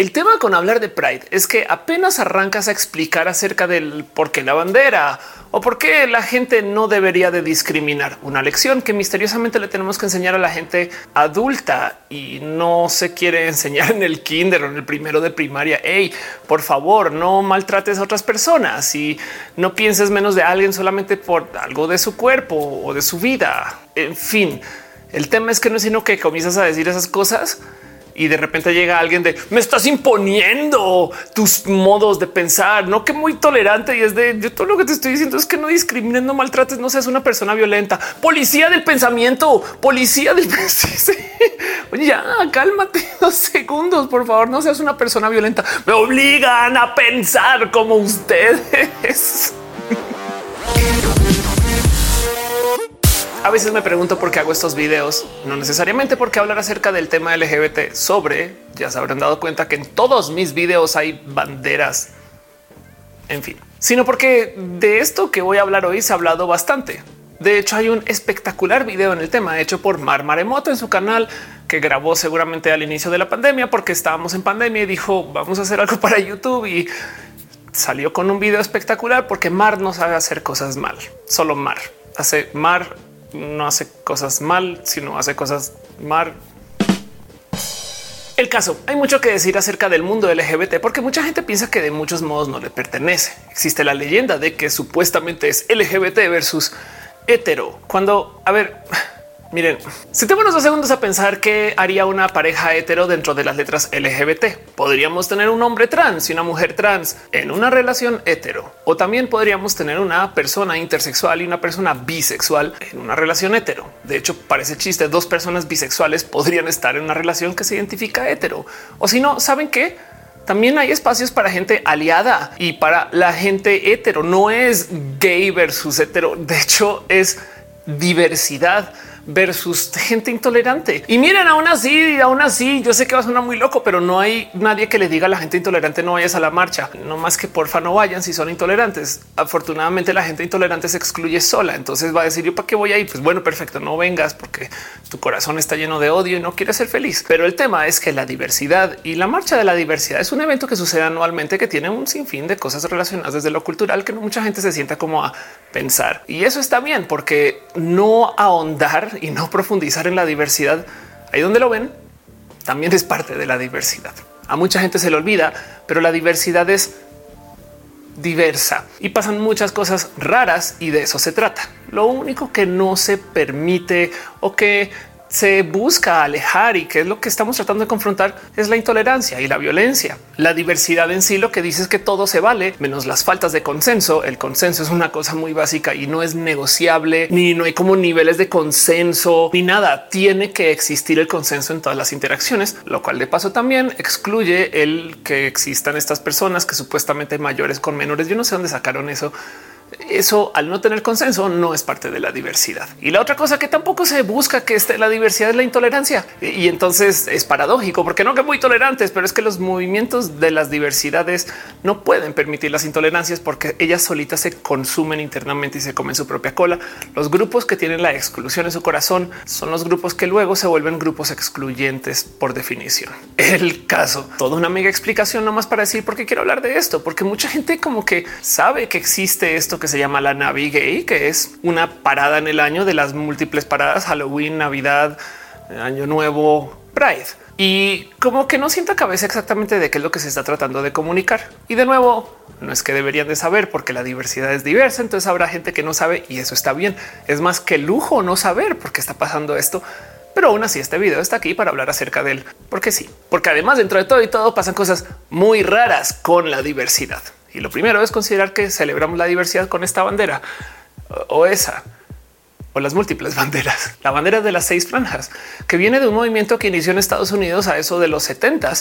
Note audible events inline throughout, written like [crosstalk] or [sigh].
El tema con hablar de Pride es que apenas arrancas a explicar acerca del por qué la bandera o por qué la gente no debería de discriminar. Una lección que misteriosamente le tenemos que enseñar a la gente adulta y no se quiere enseñar en el kinder o en el primero de primaria. Hey, por favor, no maltrates a otras personas y no pienses menos de alguien solamente por algo de su cuerpo o de su vida. En fin, el tema es que no es sino que comienzas a decir esas cosas y de repente llega alguien de me estás imponiendo tus modos de pensar, no que muy tolerante y es de yo todo lo que te estoy diciendo es que no discrimines, no maltrates, no seas una persona violenta. Policía del pensamiento, policía del [laughs] Oye, ya cálmate dos segundos, por favor, no seas una persona violenta. Me obligan a pensar como ustedes. [laughs] A veces me pregunto por qué hago estos videos, no necesariamente porque hablar acerca del tema LGBT sobre, ya se habrán dado cuenta que en todos mis videos hay banderas, en fin, sino porque de esto que voy a hablar hoy se ha hablado bastante. De hecho, hay un espectacular video en el tema hecho por Mar Maremoto en su canal que grabó seguramente al inicio de la pandemia porque estábamos en pandemia y dijo vamos a hacer algo para YouTube y salió con un video espectacular porque Mar no sabe hacer cosas mal. Solo Mar hace Mar no hace cosas mal, sino hace cosas mal. El caso, hay mucho que decir acerca del mundo LGBT porque mucha gente piensa que de muchos modos no le pertenece. Existe la leyenda de que supuestamente es LGBT versus hetero. Cuando, a ver, Miren, sentémonos dos segundos a pensar que haría una pareja hetero dentro de las letras LGBT. Podríamos tener un hombre trans y una mujer trans en una relación hetero. O también podríamos tener una persona intersexual y una persona bisexual en una relación hetero. De hecho, parece chiste, dos personas bisexuales podrían estar en una relación que se identifica hetero. O si no, ¿saben qué? También hay espacios para gente aliada y para la gente hetero. No es gay versus hetero. De hecho, es diversidad versus gente intolerante. Y miren, aún así, aún así, yo sé que va a sonar muy loco, pero no hay nadie que le diga a la gente intolerante no vayas a la marcha. No más que porfa no vayan si son intolerantes. Afortunadamente la gente intolerante se excluye sola. Entonces va a decir yo para qué voy ahí. Pues bueno, perfecto, no vengas porque tu corazón está lleno de odio y no quieres ser feliz. Pero el tema es que la diversidad y la marcha de la diversidad es un evento que sucede anualmente que tiene un sinfín de cosas relacionadas desde lo cultural que mucha gente se sienta como a pensar. Y eso está bien porque no ahondar y no profundizar en la diversidad, ahí donde lo ven, también es parte de la diversidad. A mucha gente se le olvida, pero la diversidad es diversa y pasan muchas cosas raras y de eso se trata. Lo único que no se permite o que se busca alejar y que es lo que estamos tratando de confrontar es la intolerancia y la violencia. La diversidad en sí lo que dice es que todo se vale menos las faltas de consenso. El consenso es una cosa muy básica y no es negociable ni no hay como niveles de consenso ni nada. Tiene que existir el consenso en todas las interacciones, lo cual de paso también excluye el que existan estas personas que supuestamente mayores con menores. Yo no sé dónde sacaron eso eso al no tener consenso no es parte de la diversidad. Y la otra cosa que tampoco se busca que esté la diversidad es la intolerancia. Y entonces es paradójico porque no que muy tolerantes, pero es que los movimientos de las diversidades no pueden permitir las intolerancias porque ellas solitas se consumen internamente y se comen su propia cola. Los grupos que tienen la exclusión en su corazón son los grupos que luego se vuelven grupos excluyentes por definición. El caso, toda una mega explicación nomás para decir por qué quiero hablar de esto, porque mucha gente como que sabe que existe esto que se llama la Navi Gay, que es una parada en el año de las múltiples paradas Halloween, Navidad, Año Nuevo, Pride. Y como que no sienta cabeza exactamente de qué es lo que se está tratando de comunicar. Y de nuevo, no es que deberían de saber porque la diversidad es diversa, entonces habrá gente que no sabe y eso está bien. Es más que lujo no saber por qué está pasando esto. Pero aún así este video está aquí para hablar acerca de él. Porque sí, porque además dentro de todo y todo pasan cosas muy raras con la diversidad. Y lo primero es considerar que celebramos la diversidad con esta bandera o esa o las múltiples [laughs] banderas, la bandera de las seis franjas, que viene de un movimiento que inició en Estados Unidos a eso de los 70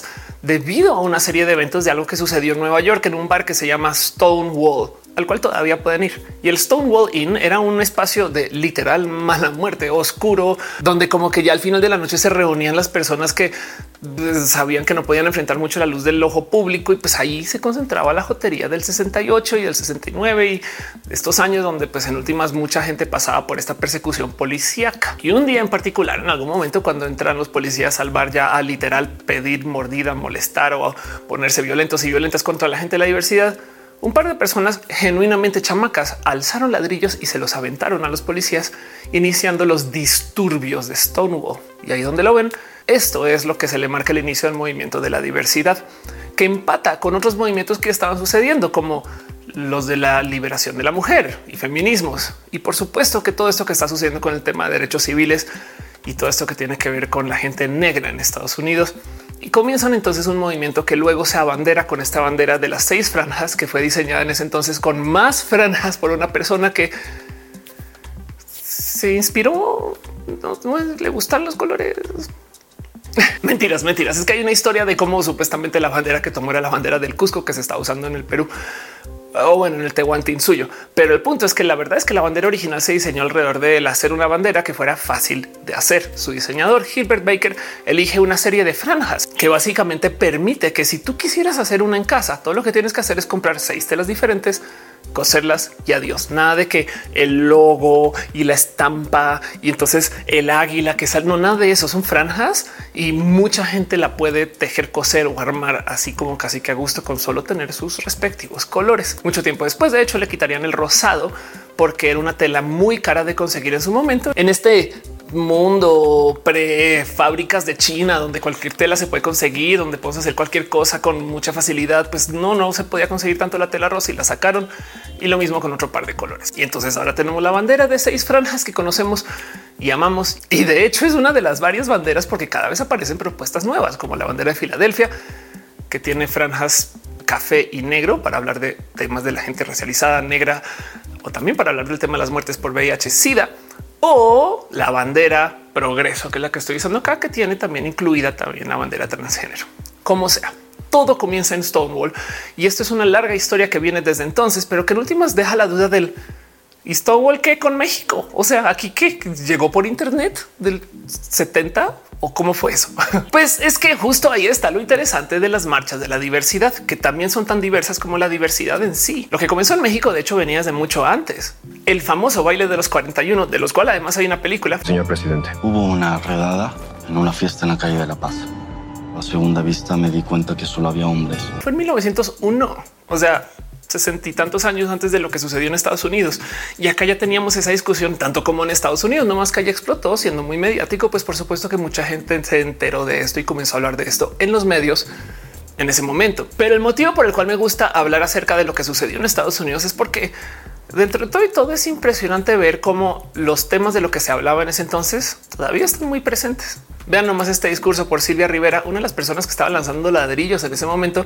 debido a una serie de eventos de algo que sucedió en Nueva York en un bar que se llama Stonewall. Al cual todavía pueden ir. Y el Stonewall Inn era un espacio de literal mala muerte, oscuro, donde como que ya al final de la noche se reunían las personas que pues, sabían que no podían enfrentar mucho la luz del ojo público y pues ahí se concentraba la jotería del 68 y el 69 y estos años donde pues en últimas mucha gente pasaba por esta persecución policíaca. Y un día en particular, en algún momento cuando entran los policías al bar ya a literal pedir mordida, molestar o ponerse violentos y violentas contra la gente de la diversidad, un par de personas genuinamente chamacas alzaron ladrillos y se los aventaron a los policías, iniciando los disturbios de Stonewall. Y ahí donde lo ven, esto es lo que se le marca el inicio del movimiento de la diversidad, que empata con otros movimientos que estaban sucediendo, como los de la liberación de la mujer y feminismos. Y por supuesto que todo esto que está sucediendo con el tema de derechos civiles y todo esto que tiene que ver con la gente negra en Estados Unidos y comienzan entonces un movimiento que luego se abandera con esta bandera de las seis franjas que fue diseñada en ese entonces con más franjas por una persona que se inspiró, no, le gustan los colores. [laughs] mentiras, mentiras. Es que hay una historia de cómo supuestamente la bandera que tomó era la bandera del Cusco que se está usando en el Perú o bueno, en el Tehuantín suyo. Pero el punto es que la verdad es que la bandera original se diseñó alrededor de hacer una bandera que fuera fácil de hacer. Su diseñador Gilbert Baker elige una serie de franjas que básicamente permite que si tú quisieras hacer una en casa, todo lo que tienes que hacer es comprar seis telas diferentes coserlas y adiós. Nada de que el logo y la estampa y entonces el águila que sale. No, nada de eso. Son franjas y mucha gente la puede tejer, coser o armar así como casi que a gusto con solo tener sus respectivos colores. Mucho tiempo después, de hecho, le quitarían el rosado porque era una tela muy cara de conseguir en su momento. En este mundo pre fábricas de China, donde cualquier tela se puede conseguir, donde puedes hacer cualquier cosa con mucha facilidad, pues no, no se podía conseguir tanto la tela rosa y la sacaron y lo mismo con otro par de colores. Y entonces ahora tenemos la bandera de seis franjas que conocemos y amamos. Y de hecho es una de las varias banderas porque cada vez aparecen propuestas nuevas, como la bandera de Filadelfia, que tiene franjas café y negro para hablar de temas de la gente racializada negra o también para hablar del tema de las muertes por VIH, SIDA o la bandera progreso, que es la que estoy usando acá, que tiene también incluida también la bandera transgénero. Como sea, todo comienza en Stonewall y esto es una larga historia que viene desde entonces, pero que en últimas deja la duda del ¿Y Stonewall qué con México? O sea, aquí que llegó por Internet del 70 o cómo fue eso? [laughs] Pues es que justo ahí está lo interesante de las marchas de la diversidad, que también son tan diversas como la diversidad en sí. Lo que comenzó en México, de hecho, venía desde mucho antes. El famoso baile de los 41, de los cuales además hay una película. Señor presidente, hubo una redada en una fiesta en la calle de La Paz. A segunda vista me di cuenta que solo había hombres. Fue en 1901. O sea, sesenta y tantos años antes de lo que sucedió en Estados Unidos. Y acá ya teníamos esa discusión tanto como en Estados Unidos, no más que haya explotó siendo muy mediático, pues por supuesto que mucha gente se enteró de esto y comenzó a hablar de esto en los medios en ese momento. Pero el motivo por el cual me gusta hablar acerca de lo que sucedió en Estados Unidos es porque dentro de todo y todo es impresionante ver cómo los temas de lo que se hablaba en ese entonces todavía están muy presentes. Vean nomás este discurso por Silvia Rivera, una de las personas que estaba lanzando ladrillos en ese momento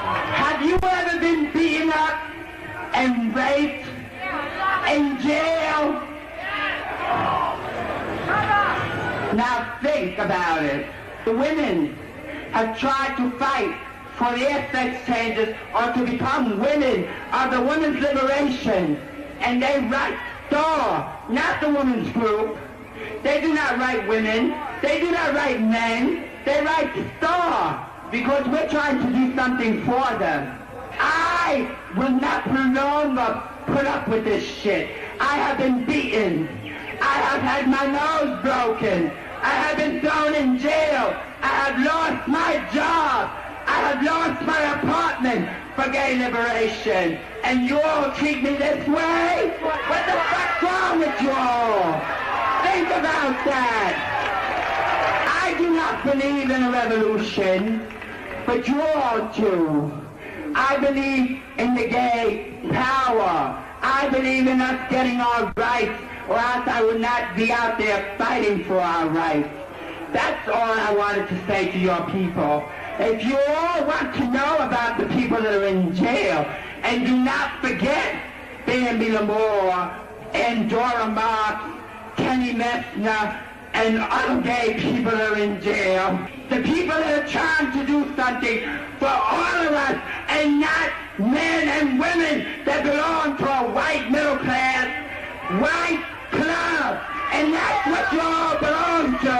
Have you ever been beaten up and raped in jail? Now think about it. The women have tried to fight for their sex changes or to become women of the women's liberation. And they write STAR, not the women's group. They do not write women. They do not write men. They write STAR because we're trying to do something for them. I will not longer put up with this shit. I have been beaten. I have had my nose broken. I have been thrown in jail. I have lost my job. I have lost my apartment for gay liberation. And you all treat me this way? What the fuck's wrong with you all? Think about that. I do not believe in a revolution but you all do. I believe in the gay power. I believe in us getting our rights, or else I would not be out there fighting for our rights. That's all I wanted to say to your people. If you all want to know about the people that are in jail, and do not forget Bambi Lamore and Dora Marks, Kenny Messner, and other gay people are in jail. The people are trying to do something for all of us and not men and women that belong to a white middle class, white club. And that's what you all belong to.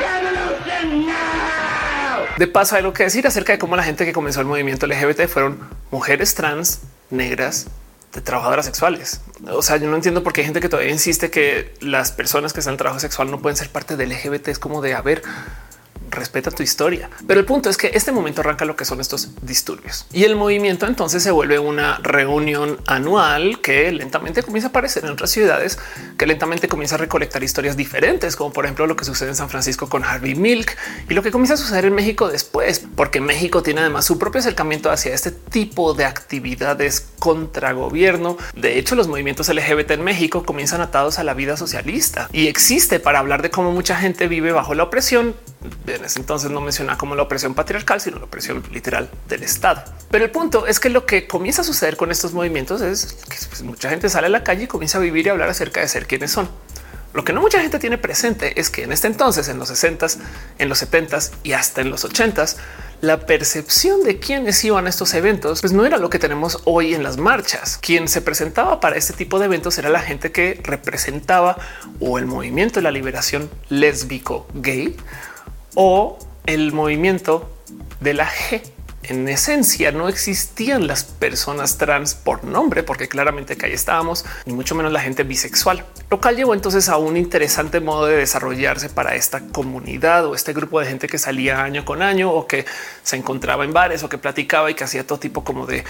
Revolution now! De paso, hay algo que decir acerca de cómo la gente que comenzó el movimiento LGBT fueron mujeres trans, negras, de trabajadoras sexuales. O sea, yo no entiendo por qué hay gente que todavía insiste que las personas que están en trabajo sexual no pueden ser parte del LGBT. Es como de, a ver, respeta tu historia. Pero el punto es que este momento arranca lo que son estos disturbios y el movimiento entonces se vuelve una reunión anual que lentamente comienza a aparecer en otras ciudades, que lentamente comienza a recolectar historias diferentes, como por ejemplo lo que sucede en San Francisco con Harvey Milk y lo que comienza a suceder en México después, porque México tiene además su propio acercamiento hacia este tipo de actividades contra gobierno. De hecho, los movimientos LGBT en México comienzan atados a la vida socialista y existe para hablar de cómo mucha gente vive bajo la opresión en ese entonces no menciona como la opresión patriarcal, sino la opresión literal del Estado. Pero el punto es que lo que comienza a suceder con estos movimientos es que pues, mucha gente sale a la calle y comienza a vivir y hablar acerca de ser quienes son. Lo que no mucha gente tiene presente es que en este entonces, en los 60 en los 70 y hasta en los 80 la percepción de quiénes iban a estos eventos pues no era lo que tenemos hoy en las marchas. Quien se presentaba para este tipo de eventos era la gente que representaba o el movimiento de la liberación lésbico gay o el movimiento de la G. En esencia no existían las personas trans por nombre, porque claramente que ahí estábamos, ni mucho menos la gente bisexual, lo cual llevó entonces a un interesante modo de desarrollarse para esta comunidad o este grupo de gente que salía año con año o que se encontraba en bares o que platicaba y que hacía todo tipo como de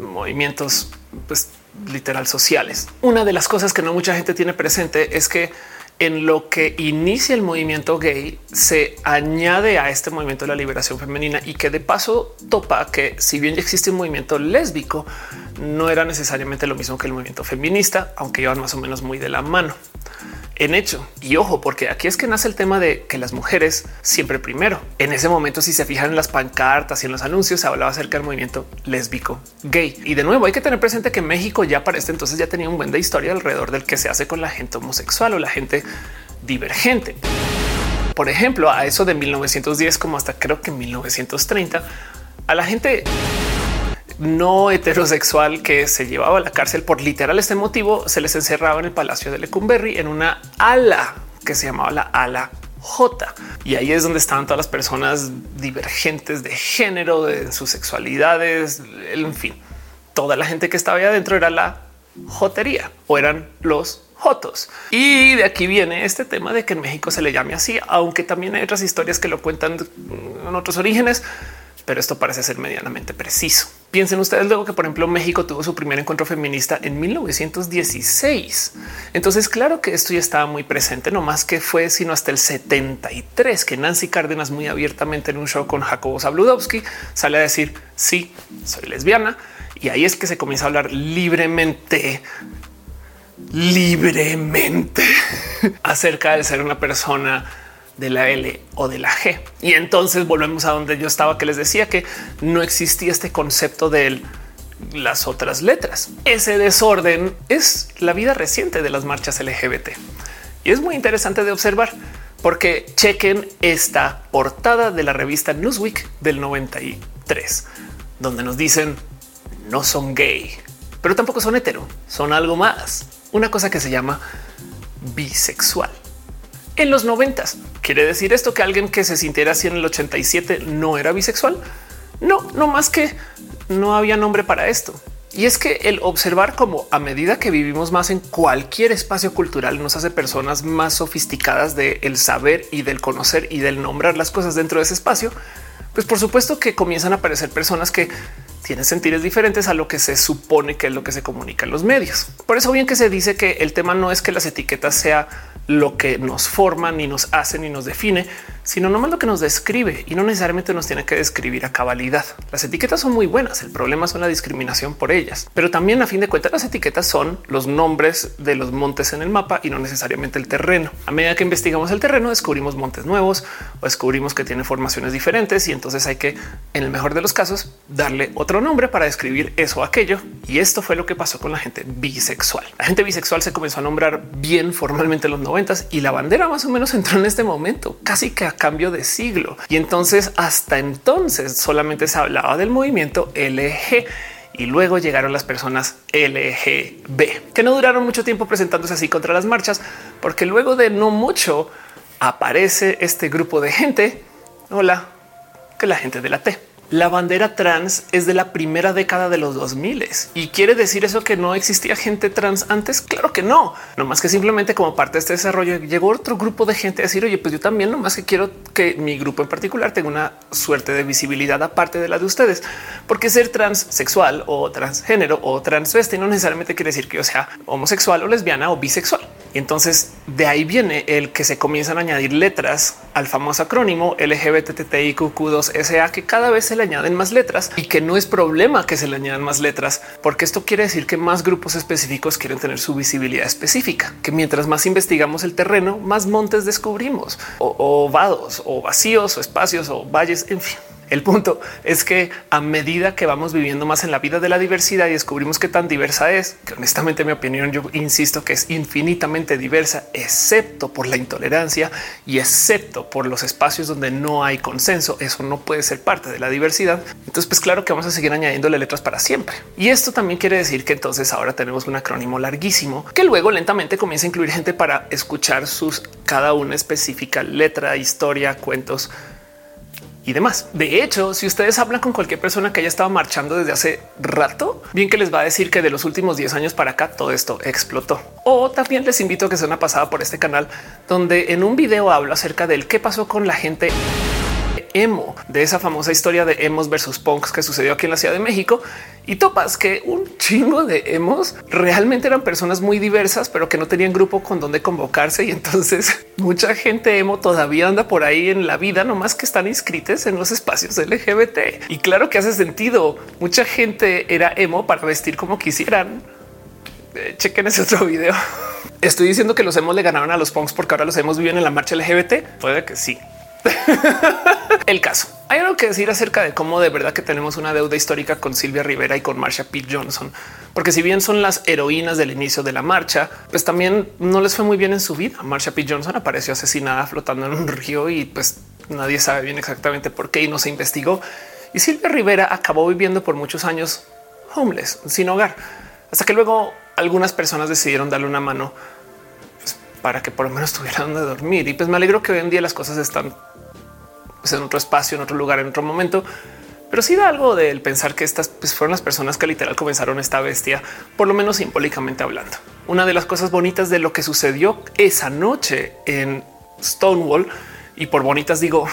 movimientos pues, literal sociales. Una de las cosas que no mucha gente tiene presente es que en lo que inicia el movimiento gay se añade a este movimiento de la liberación femenina y que de paso topa que si bien ya existe un movimiento lésbico, no era necesariamente lo mismo que el movimiento feminista, aunque iban más o menos muy de la mano en hecho. Y ojo, porque aquí es que nace el tema de que las mujeres siempre primero. En ese momento, si se fijan en las pancartas y en los anuncios, se hablaba acerca del movimiento lésbico gay. Y de nuevo hay que tener presente que México ya para este entonces ya tenía un buen de historia alrededor del que se hace con la gente homosexual o la gente divergente. Por ejemplo, a eso de 1910 como hasta creo que 1930, a la gente no heterosexual que se llevaba a la cárcel por literal este motivo, se les encerraba en el Palacio de Lecumberri en una ala que se llamaba la ala J. Y ahí es donde estaban todas las personas divergentes de género, de sus sexualidades, en fin. Toda la gente que estaba ahí adentro era la jotería o eran los jotos. Y de aquí viene este tema de que en México se le llame así, aunque también hay otras historias que lo cuentan en otros orígenes pero esto parece ser medianamente preciso. Piensen ustedes luego que, por ejemplo, México tuvo su primer encuentro feminista en 1916. Entonces, claro que esto ya estaba muy presente, no más que fue sino hasta el 73 que Nancy Cárdenas, muy abiertamente en un show con Jacobo Zabludowski, sale a decir sí, soy lesbiana. Y ahí es que se comienza a hablar libremente libremente [laughs] acerca de ser una persona de la L o de la G. Y entonces volvemos a donde yo estaba, que les decía que no existía este concepto de las otras letras. Ese desorden es la vida reciente de las marchas LGBT. Y es muy interesante de observar porque chequen esta portada de la revista Newsweek del 93, donde nos dicen no son gay, pero tampoco son hetero, son algo más, una cosa que se llama bisexual en los noventas. ¿Quiere decir esto que alguien que se sintiera así en el 87 no era bisexual? No, no más que no había nombre para esto. Y es que el observar como a medida que vivimos más en cualquier espacio cultural nos hace personas más sofisticadas del el saber y del conocer y del nombrar las cosas dentro de ese espacio, pues por supuesto que comienzan a aparecer personas que tienen sentires diferentes a lo que se supone que es lo que se comunica en los medios. Por eso bien que se dice que el tema no es que las etiquetas sea lo que nos forma, ni nos hace, ni nos define, sino nomás lo que nos describe y no necesariamente nos tiene que describir a cabalidad. Las etiquetas son muy buenas. El problema son la discriminación por ellas, pero también a fin de cuentas las etiquetas son los nombres de los montes en el mapa y no necesariamente el terreno. A medida que investigamos el terreno, descubrimos montes nuevos o descubrimos que tiene formaciones diferentes y entonces hay que, en el mejor de los casos, darle otro nombre para describir eso o aquello. Y esto fue lo que pasó con la gente bisexual. La gente bisexual se comenzó a nombrar bien formalmente en los noventas y la bandera más o menos entró en este momento, casi que a cambio de siglo. Y entonces hasta entonces solamente se hablaba del movimiento LG y luego llegaron las personas LGB, que no duraron mucho tiempo presentándose así contra las marchas, porque luego de no mucho aparece este grupo de gente. Hola, que la gente de la T. La bandera trans es de la primera década de los 2000 y quiere decir eso que no existía gente trans antes. Claro que no, no más que simplemente como parte de este desarrollo llegó otro grupo de gente a decir oye, pues yo también no más que quiero que mi grupo en particular tenga una suerte de visibilidad aparte de la de ustedes, porque ser transexual o transgénero o transvesti no necesariamente quiere decir que yo sea homosexual o lesbiana o bisexual. Entonces de ahí viene el que se comienzan a añadir letras al famoso acrónimo LGBTTIQ2SA que cada vez se le añaden más letras y que no es problema que se le añadan más letras, porque esto quiere decir que más grupos específicos quieren tener su visibilidad específica, que mientras más investigamos el terreno, más montes descubrimos o, o vados o vacíos o espacios o valles, en fin. El punto es que a medida que vamos viviendo más en la vida de la diversidad y descubrimos qué tan diversa es, que honestamente mi opinión yo insisto que es infinitamente diversa, excepto por la intolerancia y excepto por los espacios donde no hay consenso, eso no puede ser parte de la diversidad. Entonces, pues claro que vamos a seguir añadiéndole letras para siempre. Y esto también quiere decir que entonces ahora tenemos un acrónimo larguísimo que luego lentamente comienza a incluir gente para escuchar sus cada una específica letra, historia, cuentos, y demás. De hecho, si ustedes hablan con cualquier persona que haya estado marchando desde hace rato, bien que les va a decir que de los últimos 10 años para acá todo esto explotó. O también les invito a que se una pasada por este canal, donde en un video hablo acerca del qué pasó con la gente emo, de esa famosa historia de emos versus punks que sucedió aquí en la Ciudad de México. Y topas que un chingo de emos realmente eran personas muy diversas, pero que no tenían grupo con donde convocarse. Y entonces [laughs] mucha gente emo todavía anda por ahí en la vida, no más que están inscritas en los espacios LGBT. Y claro que hace sentido. Mucha gente era emo para vestir como quisieran. Eh, chequen ese otro video. [laughs] Estoy diciendo que los emos le ganaron a los punks porque ahora los hemos vivido en la marcha LGBT. Puede que sí, [laughs] el caso. Hay algo que decir acerca de cómo de verdad que tenemos una deuda histórica con Silvia Rivera y con Marsha P. Johnson, porque si bien son las heroínas del inicio de la marcha, pues también no les fue muy bien en su vida. Marsha P. Johnson apareció asesinada flotando en un río y pues nadie sabe bien exactamente por qué y no se investigó. Y Silvia Rivera acabó viviendo por muchos años homeless, sin hogar, hasta que luego algunas personas decidieron darle una mano para que por lo menos tuvieran donde dormir. Y pues me alegro que hoy en día las cosas están pues, en otro espacio, en otro lugar, en otro momento. Pero sí da algo del pensar que estas pues, fueron las personas que literal comenzaron esta bestia, por lo menos simbólicamente hablando. Una de las cosas bonitas de lo que sucedió esa noche en Stonewall, y por bonitas digo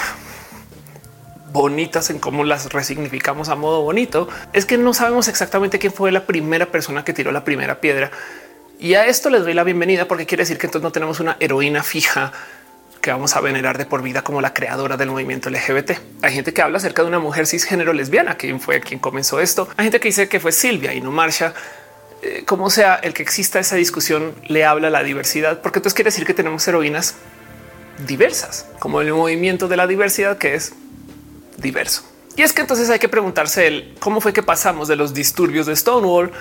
bonitas en cómo las resignificamos a modo bonito, es que no sabemos exactamente quién fue la primera persona que tiró la primera piedra. Y a esto les doy la bienvenida porque quiere decir que entonces no tenemos una heroína fija que vamos a venerar de por vida como la creadora del movimiento LGBT. Hay gente que habla acerca de una mujer cisgénero lesbiana, quien fue quien comenzó esto. Hay gente que dice que fue Silvia y no Marsha. Eh, como sea, el que exista esa discusión le habla a la diversidad, porque entonces quiere decir que tenemos heroínas diversas, como el movimiento de la diversidad que es diverso. Y es que entonces hay que preguntarse cómo fue que pasamos de los disturbios de Stonewall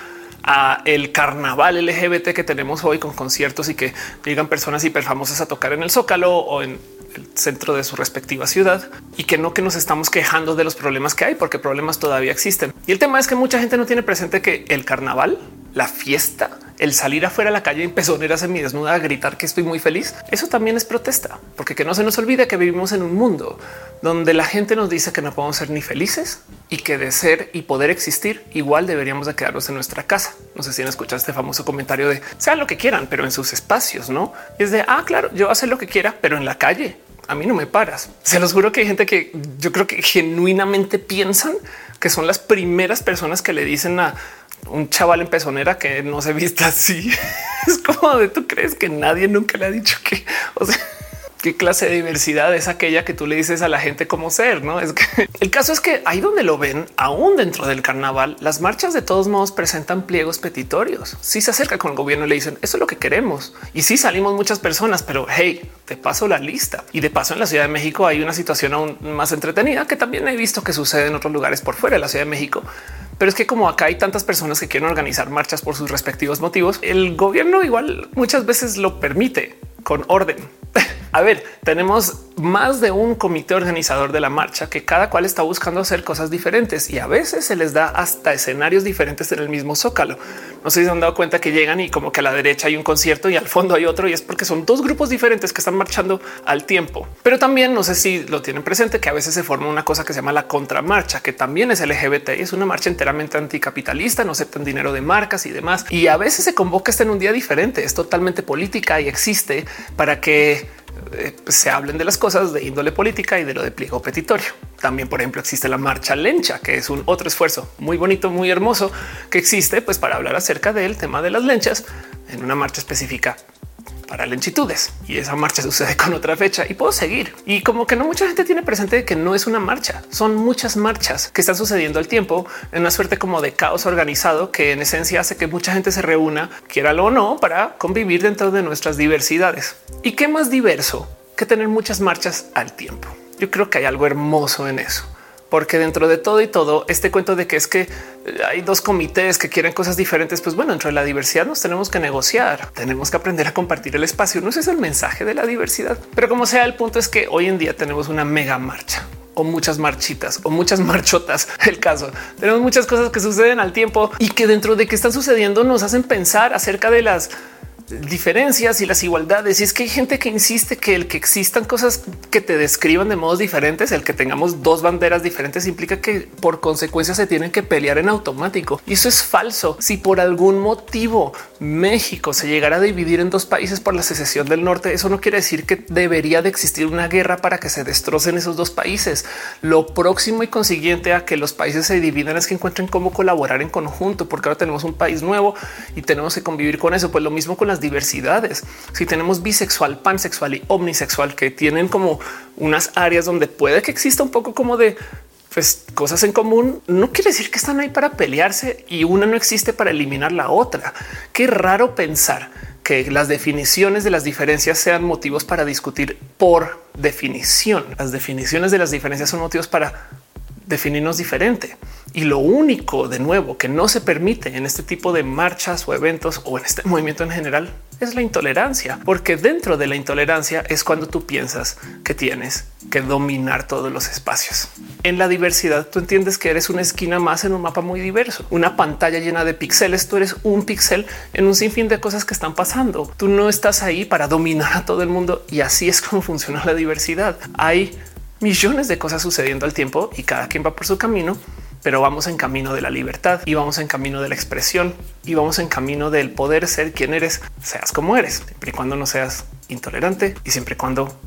a el carnaval LGBT que tenemos hoy con conciertos y que llegan personas hiperfamosas a tocar en el Zócalo o en el centro de su respectiva ciudad y que no que nos estamos quejando de los problemas que hay, porque problemas todavía existen. Y el tema es que mucha gente no tiene presente que el carnaval, la fiesta, el salir afuera a la calle en pezoneras mi desnuda a gritar que estoy muy feliz, eso también es protesta, porque que no se nos olvide que vivimos en un mundo donde la gente nos dice que no podemos ser ni felices y que de ser y poder existir igual deberíamos de quedarnos en nuestra casa. No sé si han escuchado este famoso comentario de sean lo que quieran, pero en sus espacios, no es de ah, claro, yo hacer lo que quiera, pero en la calle a mí no me paras. Se los juro que hay gente que yo creo que genuinamente piensan que son las primeras personas que le dicen a un chaval en pezonera que no se vista así. [laughs] es como de tú crees que nadie nunca le ha dicho que, o sea, qué clase de diversidad es aquella que tú le dices a la gente cómo ser. No es que [laughs] el caso es que ahí donde lo ven, aún dentro del carnaval, las marchas de todos modos presentan pliegos petitorios. Si se acerca con el gobierno y le dicen eso es lo que queremos. Y si salimos muchas personas, pero hey, te paso la lista. Y de paso en la Ciudad de México hay una situación aún más entretenida que también he visto que sucede en otros lugares por fuera de la Ciudad de México. Pero es que como acá hay tantas personas que quieren organizar marchas por sus respectivos motivos, el gobierno igual muchas veces lo permite con orden. [laughs] A ver, tenemos más de un comité organizador de la marcha que cada cual está buscando hacer cosas diferentes y a veces se les da hasta escenarios diferentes en el mismo zócalo. No sé si se han dado cuenta que llegan y como que a la derecha hay un concierto y al fondo hay otro y es porque son dos grupos diferentes que están marchando al tiempo. Pero también no sé si lo tienen presente que a veces se forma una cosa que se llama la contramarcha, que también es LGBT y es una marcha enteramente anticapitalista, no aceptan dinero de marcas y demás. Y a veces se convoca este en un día diferente, es totalmente política y existe para que se hablen de las cosas de índole política y de lo de pliego petitorio. También, por ejemplo, existe la marcha lencha, que es un otro esfuerzo muy bonito, muy hermoso que existe pues para hablar acerca del tema de las lenchas en una marcha específica para lentitudes y esa marcha sucede con otra fecha y puedo seguir. Y como que no mucha gente tiene presente que no es una marcha, son muchas marchas que están sucediendo al tiempo en una suerte como de caos organizado que en esencia hace que mucha gente se reúna, quiera o no, para convivir dentro de nuestras diversidades. ¿Y qué más diverso que tener muchas marchas al tiempo? Yo creo que hay algo hermoso en eso porque dentro de todo y todo este cuento de que es que hay dos comités que quieren cosas diferentes, pues bueno, dentro de la diversidad nos tenemos que negociar, tenemos que aprender a compartir el espacio. No ese es el mensaje de la diversidad, pero como sea, el punto es que hoy en día tenemos una mega marcha o muchas marchitas o muchas [laughs] marchotas. El caso tenemos muchas cosas que suceden al tiempo y que dentro de que están sucediendo nos hacen pensar acerca de las diferencias y las igualdades. Y es que hay gente que insiste que el que existan cosas que te describan de modos diferentes, el que tengamos dos banderas diferentes implica que por consecuencia se tienen que pelear en automático. Y eso es falso. Si por algún motivo México se llegara a dividir en dos países por la secesión del norte, eso no quiere decir que debería de existir una guerra para que se destrocen esos dos países. Lo próximo y consiguiente a que los países se dividan es que encuentren cómo colaborar en conjunto, porque ahora tenemos un país nuevo y tenemos que convivir con eso. Pues lo mismo con las diversidades. Si tenemos bisexual, pansexual y omnisexual que tienen como unas áreas donde puede que exista un poco como de pues, cosas en común, no quiere decir que están ahí para pelearse y una no existe para eliminar la otra. Qué raro pensar que las definiciones de las diferencias sean motivos para discutir por definición. Las definiciones de las diferencias son motivos para definirnos diferente. Y lo único de nuevo que no se permite en este tipo de marchas o eventos o en este [laughs] movimiento en general es la intolerancia, porque dentro de la intolerancia es cuando tú piensas que tienes que dominar todos los espacios. En la diversidad tú entiendes que eres una esquina más en un mapa muy diverso, una pantalla llena de píxeles, tú eres un píxel en un sinfín de cosas que están pasando. Tú no estás ahí para dominar a todo el mundo y así es como [laughs] funciona la diversidad. Hay millones de cosas sucediendo al tiempo y cada quien va por su camino pero vamos en camino de la libertad y vamos en camino de la expresión y vamos en camino del poder ser quien eres, seas como eres, siempre y cuando no seas intolerante y siempre y cuando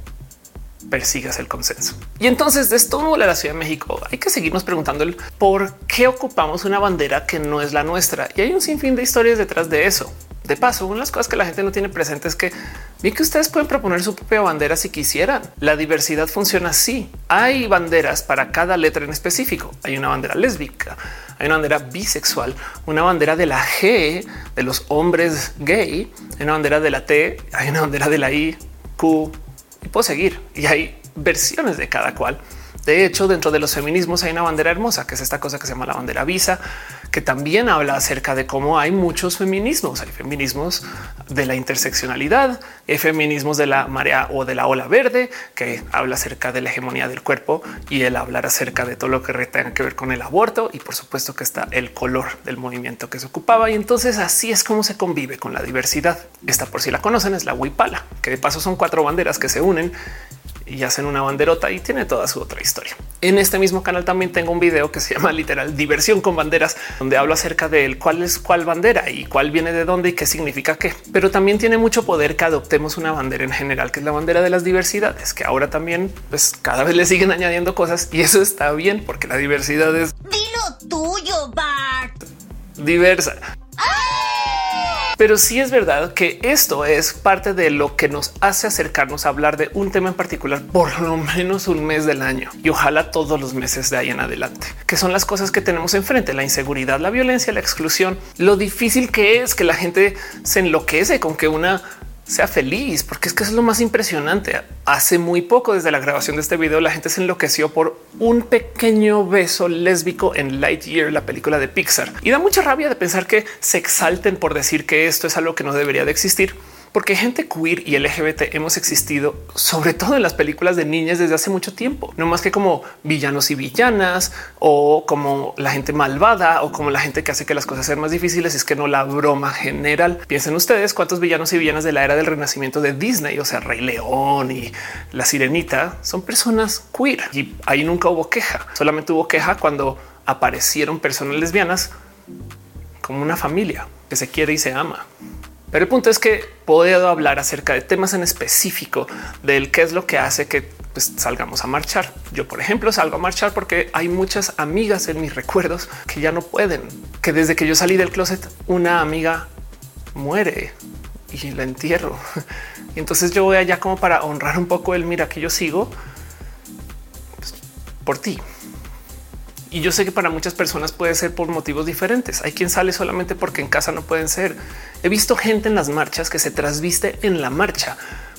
persigas el consenso. Y entonces de esto de la Ciudad de México hay que seguirnos preguntando el por qué ocupamos una bandera que no es la nuestra. Y hay un sinfín de historias detrás de eso. De paso, una de las cosas que la gente no tiene presente es que vi que ustedes pueden proponer su propia bandera si quisieran. La diversidad funciona así. Hay banderas para cada letra en específico. Hay una bandera lésbica, hay una bandera bisexual, una bandera de la G de los hombres gay, hay una bandera de la T, hay una bandera de la I, Q y puedo seguir. Y hay versiones de cada cual. De hecho, dentro de los feminismos hay una bandera hermosa, que es esta cosa que se llama la bandera visa, que también habla acerca de cómo hay muchos feminismos. Hay feminismos de la interseccionalidad, hay feminismos de la marea o de la ola verde, que habla acerca de la hegemonía del cuerpo y el hablar acerca de todo lo que tenga que ver con el aborto. Y por supuesto que está el color del movimiento que se ocupaba. Y entonces así es como se convive con la diversidad. Esta por si la conocen es la huipala, que de paso son cuatro banderas que se unen y hacen una banderota y tiene toda su otra historia. En este mismo canal también tengo un video que se llama literal diversión con banderas, donde hablo acerca de cuál es cuál bandera y cuál viene de dónde y qué significa qué. Pero también tiene mucho poder que adoptemos una bandera en general, que es la bandera de las diversidades, que ahora también pues cada vez le siguen añadiendo cosas y eso está bien porque la diversidad es Dilo tuyo, Bart. diversa. ¡Ah! Pero sí es verdad que esto es parte de lo que nos hace acercarnos a hablar de un tema en particular por lo menos un mes del año y ojalá todos los meses de ahí en adelante, que son las cosas que tenemos enfrente, la inseguridad, la violencia, la exclusión, lo difícil que es que la gente se enloquece con que una sea feliz, porque es que es lo más impresionante. Hace muy poco, desde la grabación de este video, la gente se enloqueció por un pequeño beso lésbico en Lightyear, la película de Pixar. Y da mucha rabia de pensar que se exalten por decir que esto es algo que no debería de existir porque gente queer y LGBT hemos existido, sobre todo en las películas de niñas desde hace mucho tiempo, no más que como villanos y villanas o como la gente malvada o como la gente que hace que las cosas sean más difíciles. Es que no la broma general. Piensen ustedes cuántos villanos y villanas de la era del renacimiento de Disney, o sea, Rey León y la sirenita son personas queer y ahí nunca hubo queja. Solamente hubo queja cuando aparecieron personas lesbianas como una familia que se quiere y se ama. Pero el punto es que puedo hablar acerca de temas en específico del qué es lo que hace que pues, salgamos a marchar. Yo, por ejemplo, salgo a marchar porque hay muchas amigas en mis recuerdos que ya no pueden, que desde que yo salí del closet, una amiga muere y la entierro. [laughs] Y entonces yo voy allá como para honrar un poco el mira que yo sigo pues, por ti. Y yo sé que para muchas personas puede ser por motivos diferentes. Hay quien sale solamente porque en casa no pueden ser. He visto gente en las marchas que se trasviste en la marcha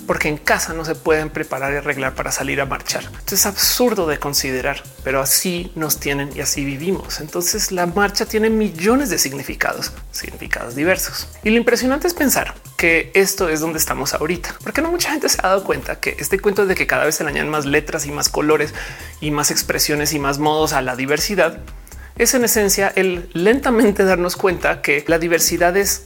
porque en casa no se pueden preparar y arreglar para salir a marchar. Es absurdo de considerar, pero así nos tienen y así vivimos. Entonces la marcha tiene millones de significados, significados diversos. Y lo impresionante es pensar que esto es donde estamos ahorita, porque no mucha gente se ha dado cuenta que este cuento de que cada vez se le añaden más letras y más colores y más expresiones y más modos a la diversidad es en esencia el lentamente darnos cuenta que la diversidad es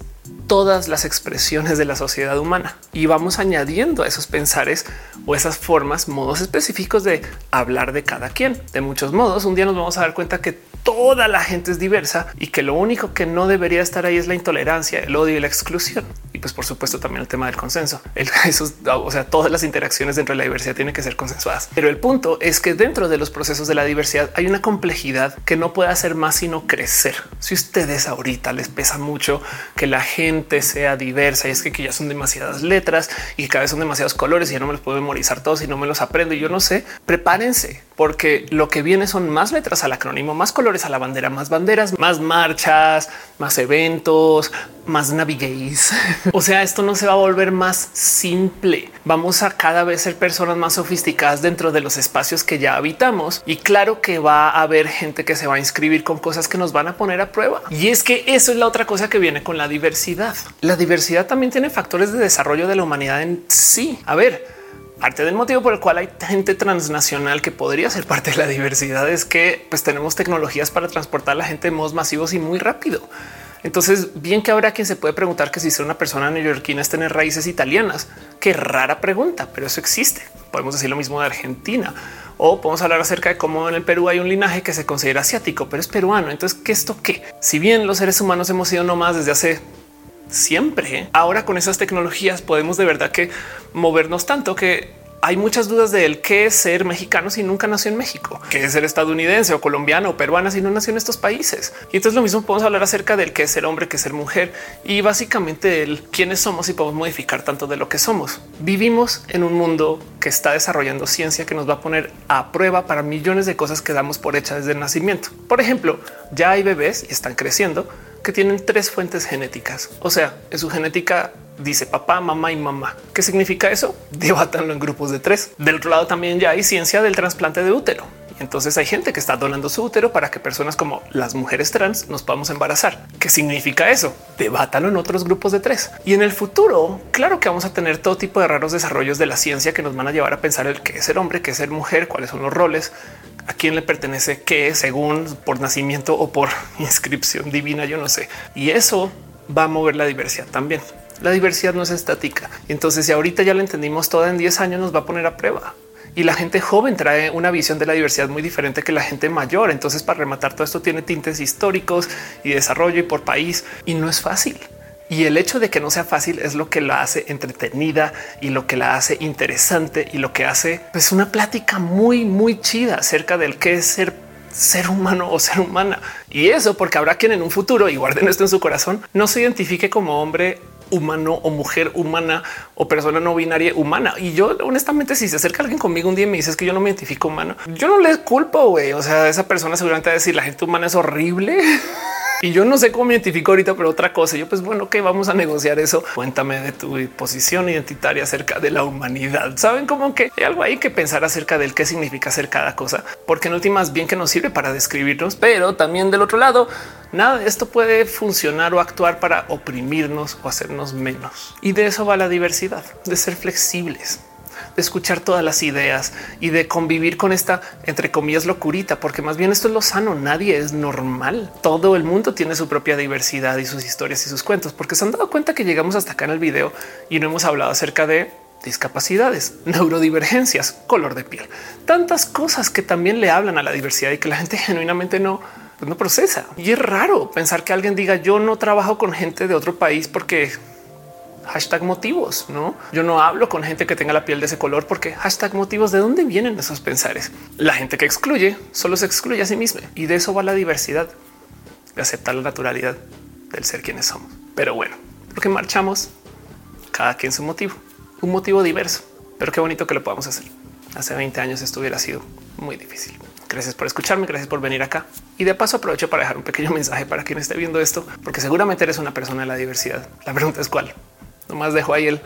todas las expresiones de la sociedad humana y vamos añadiendo a esos pensares o esas formas, modos específicos de hablar de cada quien. De muchos modos, un día nos vamos a dar cuenta que toda la gente es diversa y que lo único que no debería estar ahí es la intolerancia, el odio y la exclusión. Y pues por supuesto también el tema del consenso. El, [laughs] o sea, todas las interacciones dentro de la diversidad tienen que ser consensuadas. Pero el punto es que dentro de los procesos de la diversidad hay una complejidad que no puede hacer más sino crecer. Si ustedes ahorita les pesa mucho que la gente sea diversa y es que, que ya son demasiadas letras y cada vez son demasiados colores y ya no me los puedo memorizar todos y no me los aprendo y yo no sé, prepárense porque lo que viene son más letras al acrónimo, más colores a la bandera, más banderas, más marchas, más eventos, más navigates. [laughs] o sea, esto no se va a volver más simple. Vamos a cada vez ser personas más sofisticadas dentro de los espacios que ya habitamos. Y claro que va a haber gente que se va a inscribir con cosas que nos van a poner a prueba. Y es que eso es la otra cosa que viene con la diversidad. La diversidad también tiene factores de desarrollo de la humanidad en sí. A ver, Parte del motivo por el cual hay gente transnacional que podría ser parte de la diversidad es que pues, tenemos tecnologías para transportar a la gente de modos masivos y muy rápido. Entonces, bien que habrá quien se puede preguntar que si ser una persona neoyorquina es tener raíces italianas. Qué rara pregunta, pero eso existe. Podemos decir lo mismo de Argentina o podemos hablar acerca de cómo en el Perú hay un linaje que se considera asiático, pero es peruano. Entonces, ¿qué esto qué? Si bien los seres humanos hemos sido nomás desde hace siempre. Ahora con esas tecnologías podemos de verdad que movernos tanto que hay muchas dudas de él qué es ser mexicano si nunca nació en México, qué es ser estadounidense o colombiano o peruana si no nació en estos países. Y entonces lo mismo podemos hablar acerca del qué es ser hombre, qué es ser mujer y básicamente el quiénes somos y podemos modificar tanto de lo que somos. Vivimos en un mundo que está desarrollando ciencia que nos va a poner a prueba para millones de cosas que damos por hecha desde el nacimiento. Por ejemplo, ya hay bebés y están creciendo que tienen tres fuentes genéticas. O sea, en su genética dice papá, mamá y mamá. ¿Qué significa eso? [laughs] Debátanlo en grupos de tres. Del otro lado también ya hay ciencia del trasplante de útero. Entonces hay gente que está donando su útero para que personas como las mujeres trans nos podamos embarazar. ¿Qué significa eso? Debátalo en otros grupos de tres. Y en el futuro, claro que vamos a tener todo tipo de raros desarrollos de la ciencia que nos van a llevar a pensar el qué es ser hombre, qué es ser mujer, cuáles son los roles, a quién le pertenece qué según por nacimiento o por [laughs] inscripción divina, yo no sé. Y eso va a mover la diversidad también. La diversidad no es estática. Entonces, si ahorita ya lo entendimos toda en 10 años, nos va a poner a prueba. Y la gente joven trae una visión de la diversidad muy diferente que la gente mayor. Entonces, para rematar todo esto tiene tintes históricos y desarrollo y por país. Y no es fácil. Y el hecho de que no sea fácil es lo que la hace entretenida y lo que la hace interesante y lo que hace pues una plática muy, muy chida acerca del qué es ser ser humano o ser humana. Y eso porque habrá quien en un futuro, y guarden esto en su corazón, no se identifique como hombre humano o mujer humana o persona no binaria humana. Y yo honestamente, si se acerca alguien conmigo un día y me dices que yo no me identifico humano, yo no les culpo, güey. O sea, esa persona seguramente va a decir la gente humana es horrible. [laughs] Y yo no sé cómo me identifico ahorita, pero otra cosa, yo pues bueno, que vamos a negociar eso. Cuéntame de tu posición identitaria acerca de la humanidad. Saben como que hay algo ahí que pensar acerca del qué significa ser cada cosa, porque en últimas bien que nos sirve para describirnos, pero también del otro lado, nada de esto puede funcionar o actuar para oprimirnos o hacernos menos. Y de eso va la diversidad, de ser flexibles de escuchar todas las ideas y de convivir con esta, entre comillas, locurita, porque más bien esto es lo sano. Nadie es normal. Todo el mundo tiene su propia diversidad y sus historias y sus cuentos, porque se han dado cuenta que llegamos hasta acá en el video y no hemos hablado acerca de discapacidades, neurodivergencias, color de piel, tantas cosas que también le hablan a la diversidad y que la gente [laughs] genuinamente no, no procesa. Y es raro pensar que alguien diga yo no trabajo con gente de otro país porque hashtag motivos. No, yo no hablo con gente que tenga la piel de ese color porque hashtag motivos. ¿De dónde vienen esos pensares? La gente que excluye solo se excluye a sí misma y de eso va la diversidad de aceptar la naturalidad del ser quienes somos. Pero bueno, porque marchamos cada quien su motivo, un motivo diverso, pero qué bonito que lo podamos hacer. Hace 20 años esto hubiera sido muy difícil. Gracias por escucharme, gracias por venir acá. Y de paso aprovecho para dejar un pequeño mensaje para quien esté viendo esto, porque seguramente eres una persona de la diversidad. La pregunta es cuál. Nomás dejo ahí el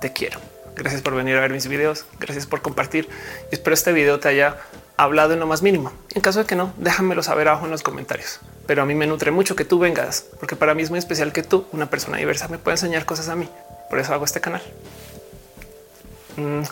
te quiero. Gracias por venir a ver mis videos. Gracias por compartir. Y espero este video te haya hablado en lo más mínimo. En caso de que no, déjamelo saber abajo en los comentarios. Pero a mí me nutre mucho que tú vengas, porque para mí es muy especial que tú, una persona diversa, me pueda enseñar cosas a mí. Por eso hago este canal. Mm.